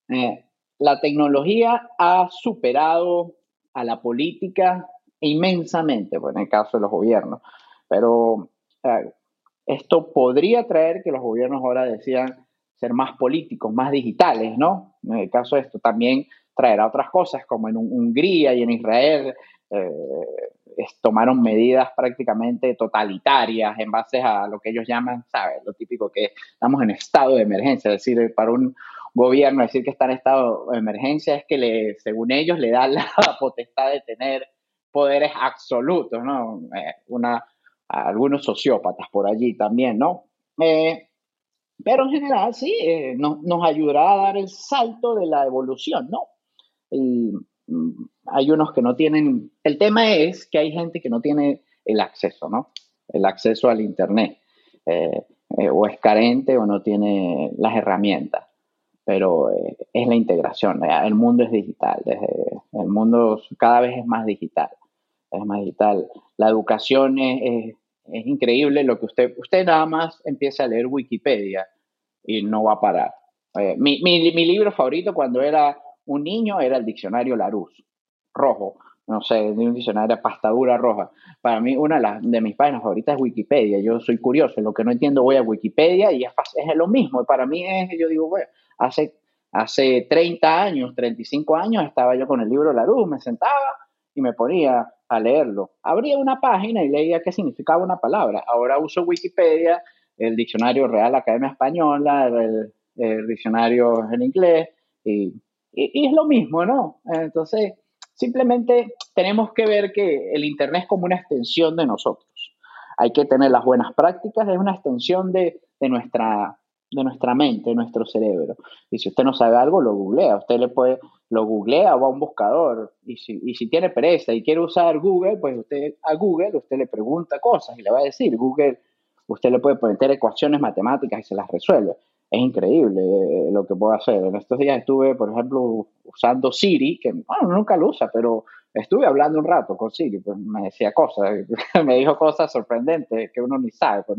eh, la tecnología ha superado a la política inmensamente, pues, en el caso de los gobiernos. Pero eh, esto podría traer que los gobiernos ahora decidan ser más políticos, más digitales, ¿no? En el caso de esto también traerá otras cosas, como en Hungría y en Israel eh, tomaron medidas prácticamente totalitarias en base a lo que ellos llaman, ¿sabes? Lo típico que estamos en estado de emergencia, es decir, para un, gobierno decir que está en estado de emergencia es que, le, según ellos, le da la [LAUGHS] potestad de tener poderes absolutos, ¿no? Eh, una, algunos sociópatas por allí también, ¿no? Eh, pero en general, sí, eh, nos, ayudará a dar el salto de la evolución, ¿no? Y mm, hay unos que no tienen, el tema es que hay gente que no tiene el acceso, ¿no? El acceso al Internet, o es carente o no tiene las herramientas pero eh, es la integración. El mundo es digital, el mundo cada vez es más digital, es más digital. La educación es, es, increíble lo que usted, usted nada más empieza a leer Wikipedia y no va a parar. Eh, mi, mi, mi, libro favorito cuando era un niño era el diccionario Larousse, rojo, no sé, un diccionario de pastadura roja. Para mí, una de, las, de mis páginas favoritas es Wikipedia. Yo soy curioso, lo que no entiendo voy a Wikipedia y es, es lo mismo. Para mí es, yo digo, bueno, Hace, hace 30 años, 35 años, estaba yo con el libro La Luz, me sentaba y me ponía a leerlo. Abría una página y leía qué significaba una palabra. Ahora uso Wikipedia, el diccionario Real Academia Española, el, diccionario en inglés, y, y, es lo mismo, ¿no? Entonces, simplemente tenemos que ver que el Internet es como una extensión de nosotros. Hay que tener las buenas prácticas, es una extensión de, de nuestra de nuestra mente, de nuestro cerebro. Y si usted no sabe algo, lo googlea. Usted le puede, lo googlea o va a un buscador. Y si, y si tiene pereza y quiere usar Google, pues usted a Google, usted le pregunta cosas y le va a decir, Google, usted le puede poner ecuaciones matemáticas y se las resuelve. Es increíble eh, lo que puedo hacer. En estos días estuve, por ejemplo, usando Siri, que bueno, nunca lo usa, pero estuve hablando un rato con Siri, pues me decía cosas, [LAUGHS] me dijo cosas sorprendentes que uno ni sabe. Pues,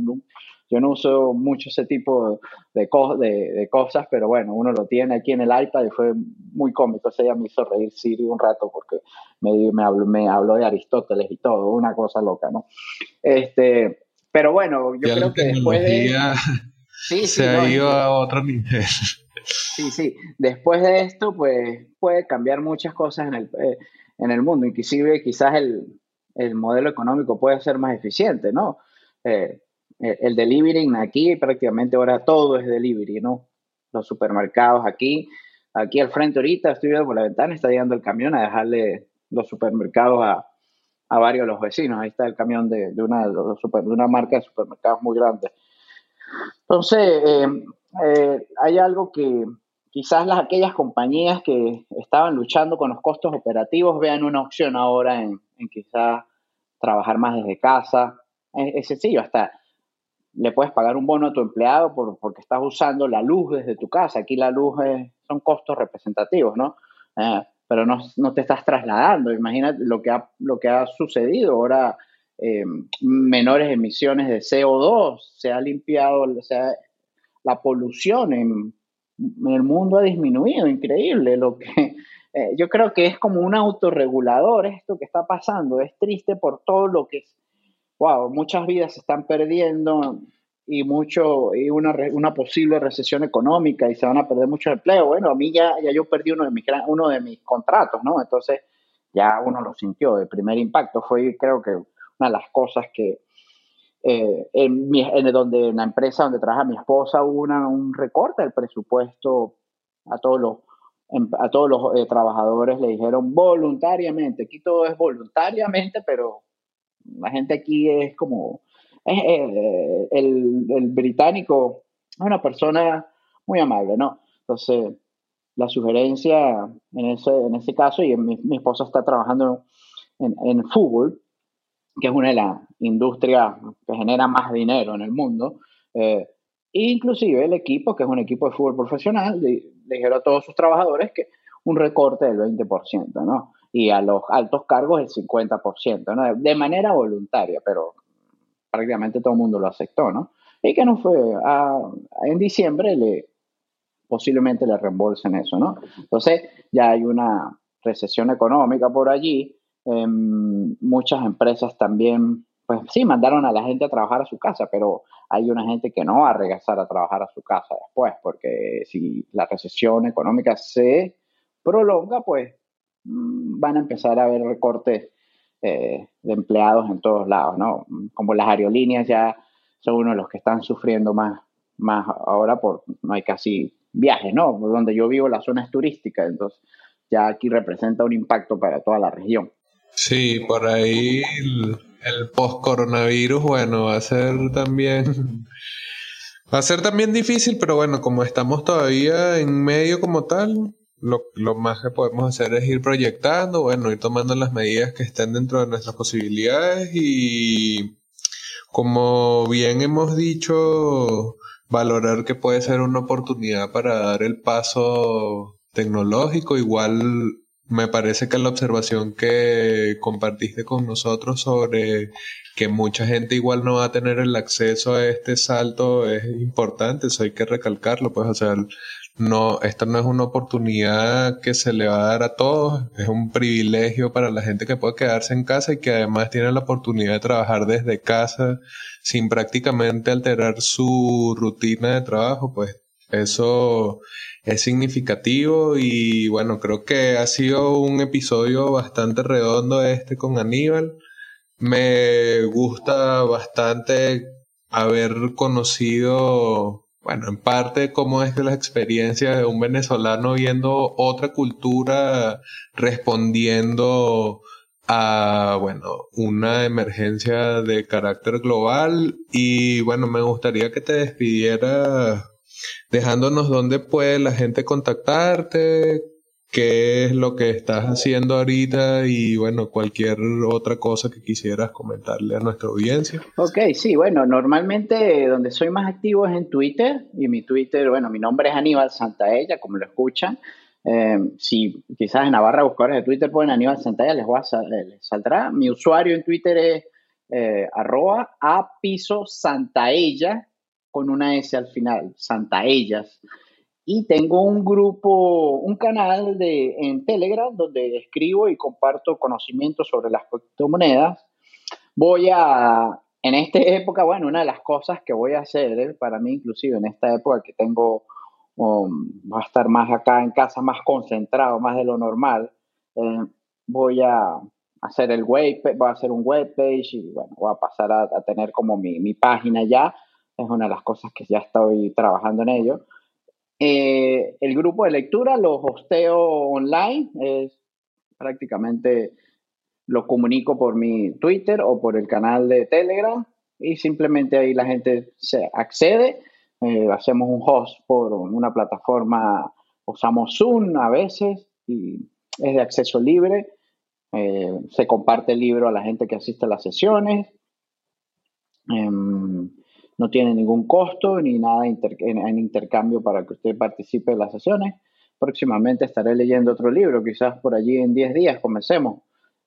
yo no uso mucho ese tipo de, de, cosas, pero bueno, uno lo tiene aquí en el iPad y fue muy cómico. Ese día me hizo reír Siri un rato porque me, me, habló, me habló de Aristóteles y todo, una cosa loca, ¿no? Este, pero bueno, yo creo que después de... [LAUGHS] Sí, se ha ido a otro nivel. Sí, sí. Después de esto, pues puede cambiar muchas cosas en el, eh, en el mundo. Inclusive quizás el, el, modelo económico puede ser más eficiente, ¿no? Eh, el delivery aquí prácticamente ahora todo es delivery, ¿no? Los supermercados aquí, aquí al frente ahorita, estoy viendo por la ventana, está llegando el camión a dejarle los supermercados a, a varios de los vecinos. Ahí está el camión de, de una, de, una marca de supermercados muy grande. Entonces, eh, eh, hay algo que quizás las, aquellas compañías que estaban luchando con los costos operativos vean una opción ahora en, en quizás trabajar más desde casa. Es, es, sencillo, hasta le puedes pagar un bono a tu empleado por, porque estás usando la luz desde tu casa. Aquí la luz son costos representativos, ¿no? Eh, pero no, no, te estás trasladando. Imagínate lo que ha, lo que ha sucedido ahora. Eh, menores emisiones de CO2, se ha limpiado, o sea, la polución en, el mundo ha disminuido, increíble. Lo que, [LAUGHS] eh, yo creo que es como un autorregulador esto que está pasando, es triste por todo lo que wow, muchas vidas se están perdiendo y mucho y una, una posible recesión económica y se van a perder mucho empleo. Bueno, a mí ya, ya yo perdí uno de mis uno de mis contratos, ¿no? Entonces ya uno lo sintió. El primer impacto fue, creo que una de las cosas que eh, en, mi, en, donde en la empresa donde trabaja mi esposa hubo una, un recorte del presupuesto a todos los a todos los eh, trabajadores le dijeron voluntariamente, aquí todo es voluntariamente, pero la gente aquí es como, el, el, británico es una persona muy amable, ¿no? Entonces, la sugerencia en ese, en ese caso, y mi, mi esposa está trabajando en, en, fútbol, que es una de las industrias que genera más dinero en el mundo, eh, inclusive el equipo, que es un equipo de fútbol profesional, le, le dijeron a todos sus trabajadores que un recorte del 20%, ¿no? y a los altos cargos el 50%, ¿no? de manera voluntaria, pero prácticamente todo el mundo lo aceptó, ¿no? Y que no fue, en diciembre le, posiblemente le reembolsen eso, ¿no? Entonces ya hay una recesión económica por allí, em, muchas empresas también, pues sí, mandaron a la gente a trabajar a su casa, pero hay una gente que no va a regresar a trabajar a su casa después, porque si la recesión económica se prolonga, pues Mm, van a empezar a haber recortes eh, de empleados en todos lados, ¿no? Como las aerolíneas ya son uno de los que están sufriendo más, más ahora por no hay casi viajes, ¿no? Donde yo vivo la zona es turística, entonces ya aquí representa un impacto para toda la región. Sí, por ahí el, post-coronavirus, bueno, va a ser también Va a ser también difícil, pero bueno, como estamos todavía en medio como tal, lo, lo, más que podemos hacer es ir proyectando, bueno, ir tomando las medidas que estén dentro de nuestras posibilidades y como bien hemos dicho, valorar que puede ser una oportunidad para dar el paso tecnológico. Igual me parece que la observación que compartiste con nosotros sobre que mucha gente igual no va a tener el acceso a este salto es importante, eso hay que recalcarlo, pues, o sea, no, esta no es una oportunidad que se le va a dar a todos, es un privilegio para la gente que puede quedarse en casa y que además tiene la oportunidad de trabajar desde casa sin prácticamente alterar su rutina de trabajo, pues eso es significativo y bueno, creo que ha sido un episodio bastante redondo este con Aníbal. Me gusta bastante haber conocido bueno, en parte cómo es que la experiencia de un venezolano viendo otra cultura respondiendo a, bueno, una emergencia de carácter global y bueno, me gustaría que te despidieras dejándonos dónde puede la gente contactarte, qué es lo que estás haciendo ahorita y bueno, cualquier otra cosa que quisieras comentarle a nuestra audiencia. Ok, sí, bueno, normalmente donde soy más activo es en Twitter y mi Twitter, bueno, mi nombre es Aníbal Santaella, como lo escuchan. Eh, si quizás en Navarra buscadores de Twitter ponen Aníbal Santaella, les, va a, les saldrá. Mi usuario en Twitter es eh, arroba a piso Santaella con una S al final, Santaellas. Y tengo un grupo, un canal de, en Telegram donde escribo y comparto conocimientos sobre las criptomonedas. Voy a, en esta época, bueno, una de las cosas que voy a hacer, eh, para mí inclusive en esta época que tengo, um, va a estar más acá en casa, más concentrado, más de lo normal, eh, voy a hacer el web, voy a hacer un web page y bueno, voy a pasar a, a tener como mi, mi página ya. Es una de las cosas que ya estoy trabajando en ello eh, el grupo de lectura lo hosteo online, es prácticamente lo comunico por mi Twitter o por el canal de Telegram y simplemente ahí la gente se accede. Eh, hacemos un host por una plataforma, usamos Zoom a veces y es de acceso libre. Eh, se comparte el libro a la gente que asiste a las sesiones. Em, no tiene ningún costo ni nada en, intercambio para que usted participe en las sesiones. Próximamente estaré leyendo otro libro, quizás por allí en 10 días comencemos.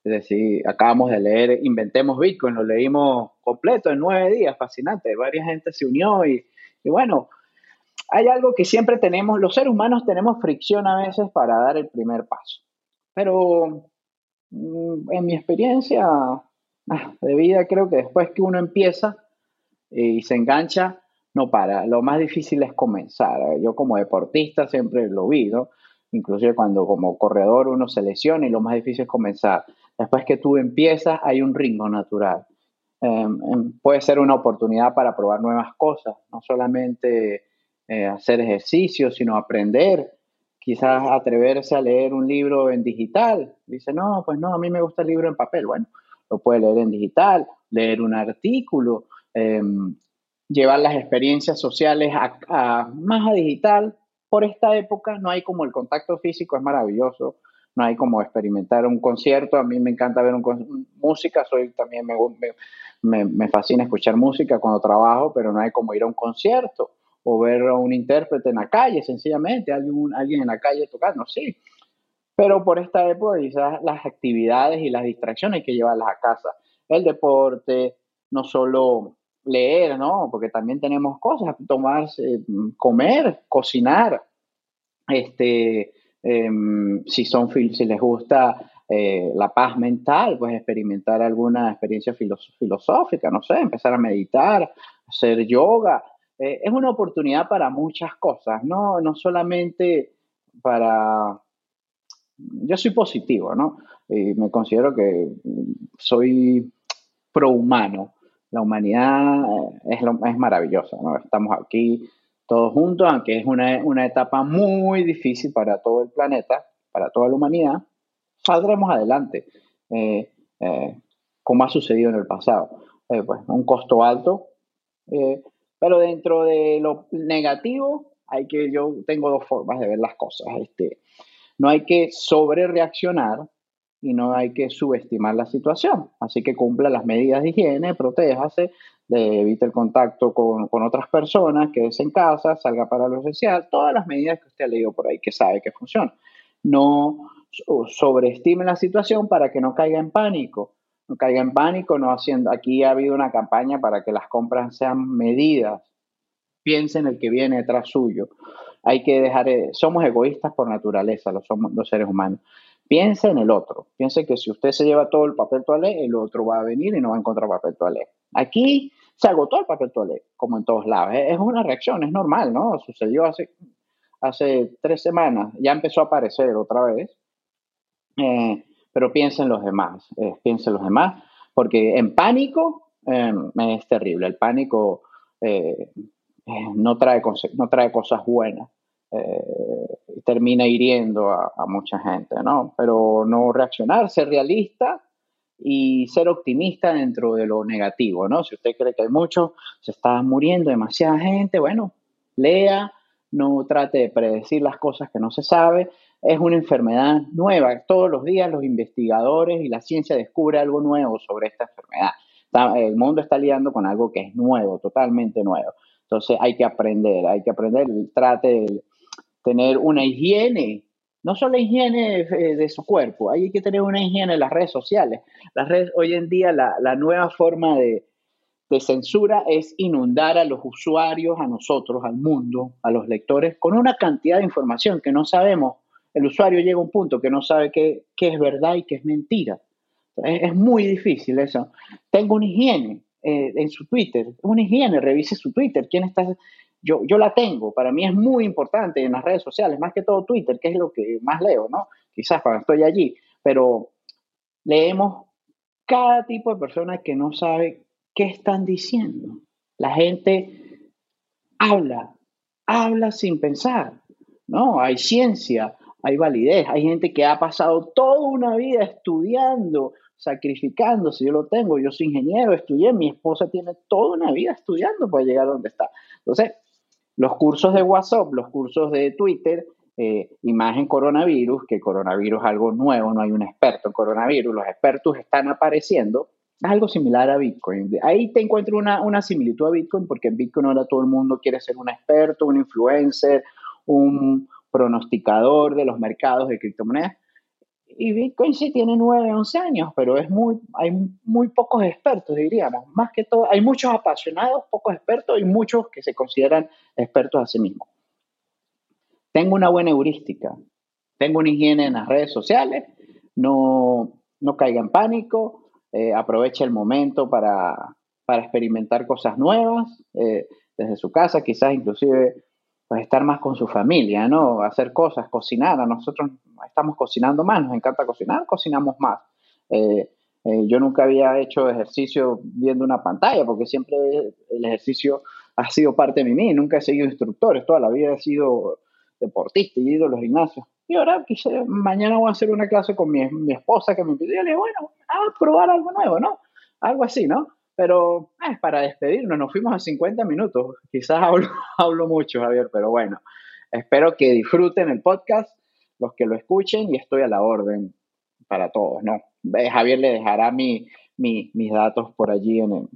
Es decir, acabamos de leer Inventemos Bitcoin, lo leímos completo en 9 días, fascinante. Varias gente se unió y, y bueno, hay algo que siempre tenemos, los seres humanos tenemos fricción a veces para dar el primer paso. Pero mm, en mi experiencia ah, de vida, creo que después que uno empieza, y se engancha, no para. Lo más difícil es comenzar. Yo como deportista siempre lo vi, ¿no? Inclusive cuando como corredor uno se lesiona y lo más difícil es comenzar. Después que tú empiezas hay un ritmo natural. Em, em, puede ser una oportunidad para probar nuevas cosas, no solamente eh, hacer ejercicios, sino aprender. Quizás atreverse a leer un libro en digital. Dice, no, pues no, a mí me gusta el libro en papel. Bueno, lo puede leer en digital, leer un artículo, Em, llevar las experiencias sociales a, más a digital. Por esta época no hay como el contacto físico, es maravilloso, no hay como experimentar un concierto, a mí me encanta ver un, música, soy también me, me, me, fascina escuchar música cuando trabajo, pero no hay como ir a un concierto o ver a un intérprete en la calle, sencillamente, alguien, alguien en la calle tocando, sí. Pero por esta época quizás las actividades y las distracciones hay que llevarlas a casa. El deporte, no solo leer, ¿no? Porque también tenemos cosas, tomar, comer, cocinar, este, em, si son si les gusta eh, la paz mental, pues experimentar alguna experiencia filosófica, no sé, empezar a meditar, hacer yoga. Eh, es una oportunidad para muchas cosas, ¿no? No solamente para... Yo soy positivo, ¿no? Y me considero que soy prohumano la humanidad eh, es, lo, es maravillosa, ¿no? Estamos aquí todos juntos, aunque es una, una, etapa muy difícil para todo el planeta, para toda la humanidad, saldremos adelante, eh, eh, como ha sucedido en el pasado. pues un costo alto, pero dentro de lo negativo, hay que, yo tengo dos formas de ver las cosas. Este, no hay que sobre reaccionar y no hay que subestimar la situación. Así que cumpla las medidas de higiene, protéjase, evite el contacto con, otras personas, quédese en casa, salga para lo esencial, todas las medidas que usted ha leído por ahí, que sabe que funcionan. No sobreestime la situación para que no caiga en pánico. No caiga en pánico, no haciendo. Aquí ha habido una campaña para que las compras sean medidas. Piense en el que viene detrás suyo. Hay que dejar. Eh, somos egoístas por naturaleza, los, somos, los seres humanos. Piense en el otro. Piense que si usted se lleva todo el papel toalé, el otro va a venir y no va a encontrar papel toalé. Aquí se agotó el papel toalé, como en todos lados. Es una reacción, es normal, ¿no? Sucedió hace, hace tres semanas, ya empezó a aparecer otra vez. Eh, pero piensen en los demás, eh, piensen en los demás, porque en pánico eh, es terrible. El pánico no, trae, no trae cosas buenas termina hiriendo a, mucha gente, ¿no? Pero no reaccionar, ser realista y ser optimista dentro de lo negativo, ¿no? Si usted cree que hay mucho, se está muriendo demasiada gente, bueno, lea, no trate de predecir las cosas que no se sabe. Es una enfermedad nueva. Todos los días los investigadores y la ciencia descubre algo nuevo sobre esta enfermedad. El mundo está liando con algo que es nuevo, totalmente nuevo. Entonces hay que aprender, hay que aprender, trate de tener una higiene, no solo higiene de, su cuerpo, hay que tener una higiene en las redes sociales. Las redes, hoy en día la, nueva forma de, de censura es inundar a los usuarios, a nosotros, al mundo, a los lectores, con una cantidad de información que no sabemos. El usuario llega a un punto que no sabe qué, qué es verdad y qué es mentira. Es, muy difícil eso. Tengo una higiene. Eh, en su Twitter. Una higiene, revise su Twitter. ¿Quién está? Yo, yo la tengo. Para mí es muy importante en las redes sociales, más que todo Twitter, que es lo que más leo, ¿no? Quizás cuando estoy allí. Pero leemos cada tipo de persona que no sabe qué están diciendo. La gente habla, habla sin pensar. No, hay ciencia, hay validez, hay gente que ha pasado toda una vida estudiando sacrificándose, yo lo tengo, yo soy ingeniero, estudié, mi esposa tiene toda una vida estudiando para llegar a donde está. Entonces, los cursos de WhatsApp, los cursos de Twitter, eh, imagen coronavirus, que coronavirus es algo nuevo, no hay un experto en coronavirus, los expertos están apareciendo, es algo similar a Bitcoin. Ahí te encuentro una, una similitud a Bitcoin, porque en Bitcoin ahora todo el mundo quiere ser un experto, un influencer, un pronosticador de los mercados de criptomonedas y Bitcoin sí tiene 9, 11 años, pero es muy, hay muy pocos expertos, diríamos. Más que todo, hay muchos apasionados, pocos expertos y muchos que se consideran expertos a sí mismos. Tengo una buena heurística, tengo una higiene en las redes sociales, no, no caiga en pánico, eh, aproveche el momento para, para experimentar cosas nuevas eh, desde su casa, quizás inclusive pues estar más con su familia, ¿no? Hacer cosas, cocinar. A nosotros estamos cocinando más, nos encanta cocinar, cocinamos más. Eh, eh, yo nunca había hecho ejercicio viendo una pantalla, porque siempre el ejercicio ha sido parte de mí, nunca he seguido instructores, toda la vida he sido deportista y he ido a los gimnasios. Y ahora quise, mañana voy a hacer una clase con mi, mi esposa que me pidió, y le dije, bueno, a probar algo nuevo, ¿no? Algo así, ¿no? Pero es para despedirnos, nos fuimos a 50 minutos. Quizás hablo, [LAUGHS] hablo mucho, Javier, pero bueno, espero que disfruten el podcast, los que lo escuchen, y estoy a la orden para todos, ¿no? Javier le dejará mi, mis datos por allí en el,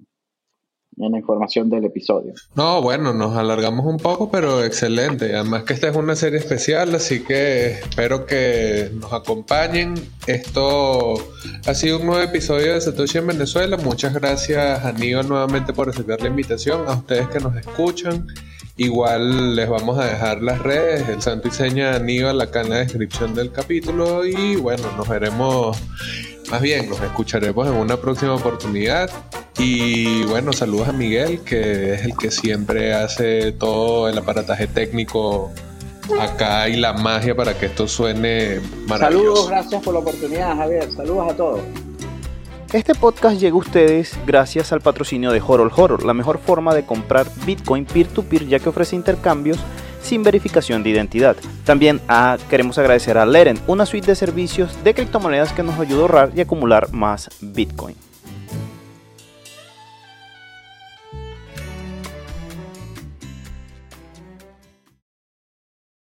en la información del episodio. No, bueno, nos alargamos un poco, pero excelente. Además que esta es una serie especial, así que espero que nos acompañen. Esto ha sido un nuevo episodio de Satoshi en Venezuela. Muchas gracias Aníbal nuevamente por aceptar la invitación, a ustedes que nos escuchan. Igual les vamos a dejar las redes, el santo y seña Aníbal acá en la descripción del capítulo y bueno, nos veremos más bien, nos escucharemos en una próxima oportunidad. Y bueno, saludos a Miguel, que es el que siempre hace todo el aparataje técnico acá y la magia para que esto suene maravilloso. Saludos, gracias por la oportunidad, Javier. Saludos a todos. Este podcast llega a ustedes gracias al patrocinio de Horror Horror, la mejor forma de comprar Bitcoin peer-to-peer -peer, ya que ofrece intercambios sin verificación de identidad. También ah, queremos agradecer a Leren, una suite de servicios de criptomonedas que nos ayuda a ahorrar y acumular más Bitcoin.